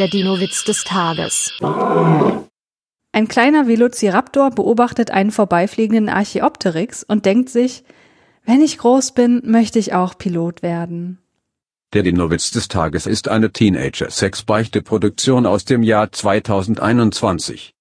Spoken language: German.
Der Dino-Witz des Tages. Ein kleiner Velociraptor beobachtet einen vorbeifliegenden Archäopteryx und denkt sich, wenn ich groß bin, möchte ich auch Pilot werden. Der Dino-Witz des Tages ist eine Teenager-Sex-Beichte-Produktion aus dem Jahr 2021.